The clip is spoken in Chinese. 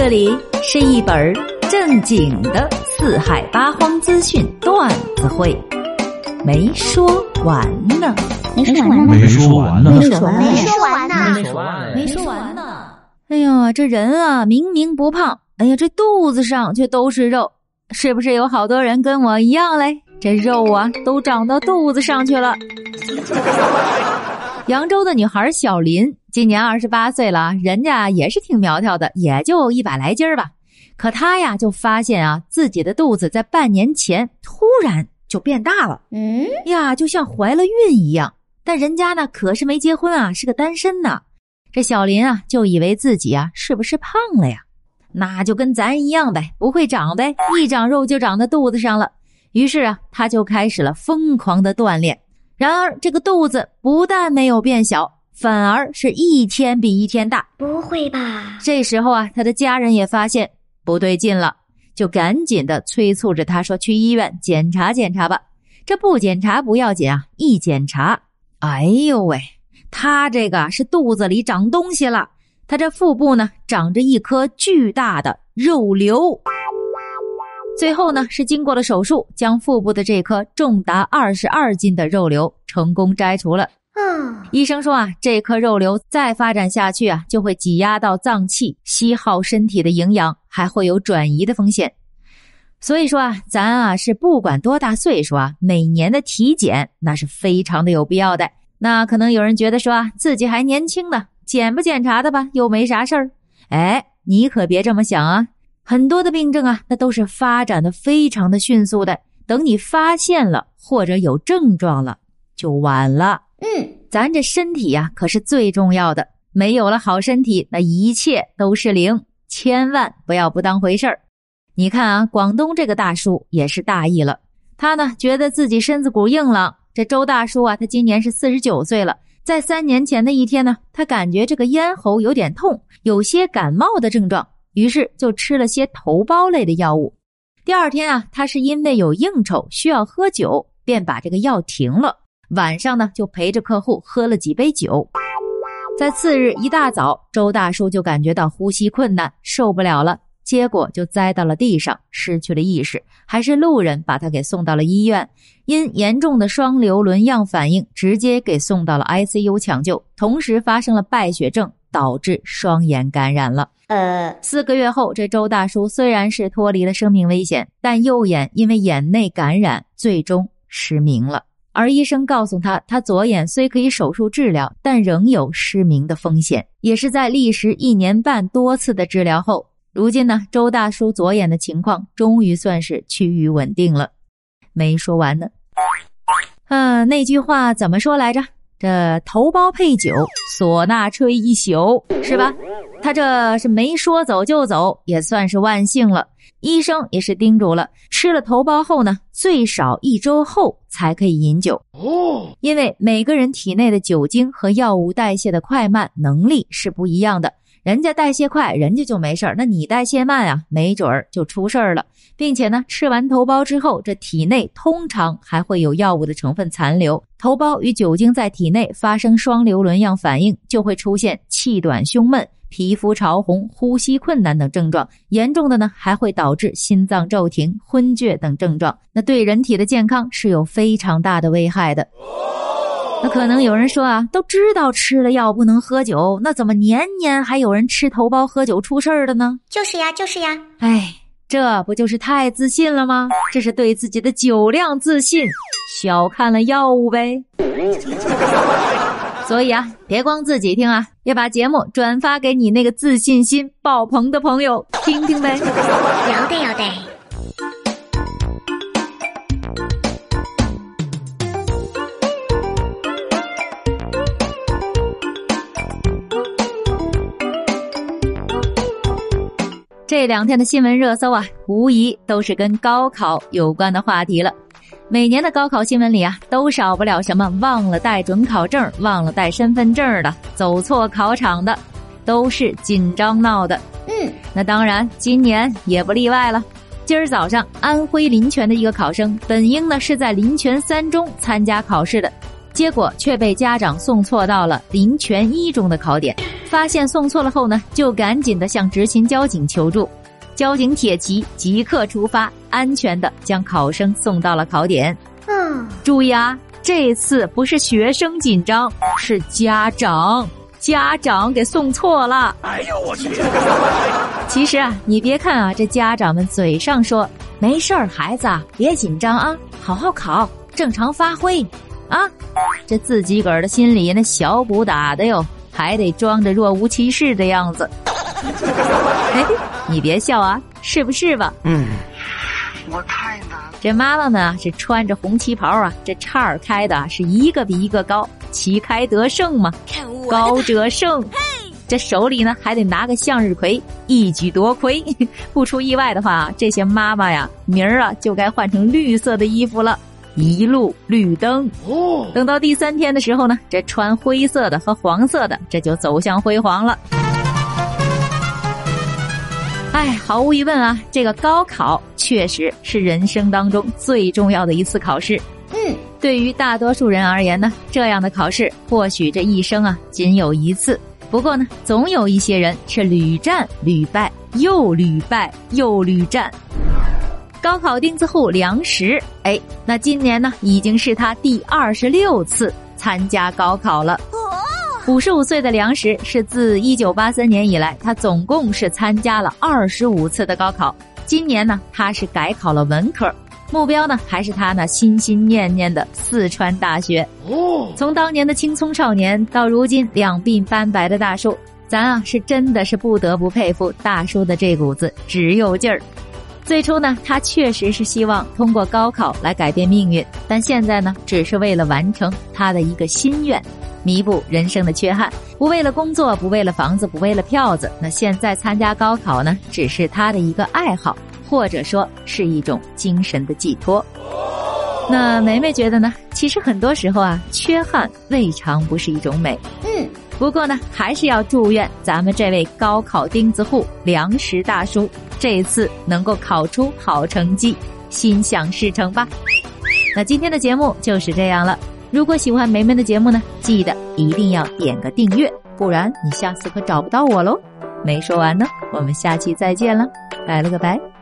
这里是一本正经的四海八荒资讯段子会，没说完呢，没说完呢，没说完呢，没说完呢，没说完呢，没说完没说完呢。哎呀，这人啊，明明不胖，哎呀，这肚子上却都是肉，是不是有好多人跟我一样嘞？这肉啊，都长到肚子上去了。扬州的女孩小林今年二十八岁了，人家也是挺苗条的，也就一百来斤儿吧。可她呀，就发现啊，自己的肚子在半年前突然就变大了，嗯，呀，就像怀了孕一样。但人家呢，可是没结婚啊，是个单身呢。这小林啊，就以为自己啊，是不是胖了呀？那就跟咱一样呗，不会长呗，一长肉就长在肚子上了。于是啊，他就开始了疯狂的锻炼。然而，这个肚子不但没有变小，反而是一天比一天大。不会吧？这时候啊，他的家人也发现不对劲了，就赶紧的催促着他说：“去医院检查检查吧。”这不检查不要紧啊，一检查，哎呦喂，他这个是肚子里长东西了，他这腹部呢长着一颗巨大的肉瘤。最后呢，是经过了手术，将腹部的这颗重达二十二斤的肉瘤成功摘除了。嗯，医生说啊，这颗肉瘤再发展下去啊，就会挤压到脏器，吸耗身体的营养，还会有转移的风险。所以说啊，咱啊是不管多大岁数啊，每年的体检那是非常的有必要的。那可能有人觉得说啊，自己还年轻呢，检不检查的吧，又没啥事儿。哎，你可别这么想啊。很多的病症啊，那都是发展的非常的迅速的。等你发现了或者有症状了，就晚了。嗯，咱这身体呀，可是最重要的。没有了好身体，那一切都是零。千万不要不当回事儿。你看啊，广东这个大叔也是大意了。他呢，觉得自己身子骨硬朗。这周大叔啊，他今年是四十九岁了。在三年前的一天呢，他感觉这个咽喉有点痛，有些感冒的症状。于是就吃了些头孢类的药物。第二天啊，他是因为有应酬需要喝酒，便把这个药停了。晚上呢，就陪着客户喝了几杯酒。在次日一大早，周大叔就感觉到呼吸困难，受不了了，结果就栽到了地上，失去了意识。还是路人把他给送到了医院，因严重的双硫仑样反应，直接给送到了 ICU 抢救，同时发生了败血症，导致双眼感染了。呃，四个月后，这周大叔虽然是脱离了生命危险，但右眼因为眼内感染，最终失明了。而医生告诉他，他左眼虽可以手术治疗，但仍有失明的风险。也是在历时一年半多次的治疗后，如今呢，周大叔左眼的情况终于算是趋于稳定了。没说完呢，嗯，那句话怎么说来着？这头孢配酒，唢呐吹一宿，是吧？他这是没说走就走，也算是万幸了。医生也是叮嘱了，吃了头孢后呢，最少一周后才可以饮酒。哦，因为每个人体内的酒精和药物代谢的快慢能力是不一样的。人家代谢快，人家就没事儿；那你代谢慢啊，没准儿就出事儿了。并且呢，吃完头孢之后，这体内通常还会有药物的成分残留。头孢与酒精在体内发生双硫仑样反应，就会出现气短、胸闷、皮肤潮红、呼吸困难等症状。严重的呢，还会导致心脏骤停、昏厥等症状。那对人体的健康是有非常大的危害的。那可能有人说啊，都知道吃了药不能喝酒，那怎么年年还有人吃头孢喝酒出事儿的呢？就是呀，就是呀。哎，这不就是太自信了吗？这是对自己的酒量自信，小看了药物呗。所以啊，别光自己听啊，要把节目转发给你那个自信心爆棚的朋友听听呗。要得要得。这两天的新闻热搜啊，无疑都是跟高考有关的话题了。每年的高考新闻里啊，都少不了什么忘了带准考证、忘了带身份证的、走错考场的，都是紧张闹的。嗯，那当然，今年也不例外了。今儿早上，安徽临泉的一个考生，本应呢是在临泉三中参加考试的，结果却被家长送错到了临泉一中的考点。发现送错了后呢，就赶紧的向执勤交警求助。交警铁骑即刻出发，安全的将考生送到了考点。嗯，注意啊，这次不是学生紧张，是家长，家长给送错了。哎呦我去！其实啊，你别看啊，这家长们嘴上说没事儿，孩子啊，别紧张啊，好好考，正常发挥，啊，这自己个儿的心里那小鼓打的哟。还得装着若无其事的样子，哎，你别笑啊，是不是吧？嗯，我太难了。这妈妈们啊，是穿着红旗袍啊，这叉儿开的是一个比一个高，旗开得胜嘛，高者胜。这手里呢还得拿个向日葵，一举夺魁。不出意外的话，这些妈妈呀，明儿啊就该换成绿色的衣服了。一路绿灯哦，等到第三天的时候呢，这穿灰色的和黄色的，这就走向辉煌了。哎，毫无疑问啊，这个高考确实是人生当中最重要的一次考试。嗯，对于大多数人而言呢，这样的考试或许这一生啊仅有一次。不过呢，总有一些人是屡战屡败，又屡败又屡战。高考钉子户梁实，哎，那今年呢已经是他第二十六次参加高考了。五十五岁的梁实是自一九八三年以来，他总共是参加了二十五次的高考。今年呢，他是改考了文科，目标呢还是他那心心念念的四川大学。哦，从当年的青葱少年到如今两鬓斑白的大叔，咱啊是真的是不得不佩服大叔的这股子直有劲儿。最初呢，他确实是希望通过高考来改变命运，但现在呢，只是为了完成他的一个心愿，弥补人生的缺憾。不为了工作，不为了房子，不为了票子。那现在参加高考呢，只是他的一个爱好，或者说是一种精神的寄托。那梅梅觉得呢？其实很多时候啊，缺憾未尝不是一种美。嗯，不过呢，还是要祝愿咱们这位高考钉子户梁实大叔。这一次能够考出好成绩，心想事成吧。那今天的节目就是这样了。如果喜欢梅梅的节目呢，记得一定要点个订阅，不然你下次可找不到我喽。没说完呢，我们下期再见了，拜了个拜。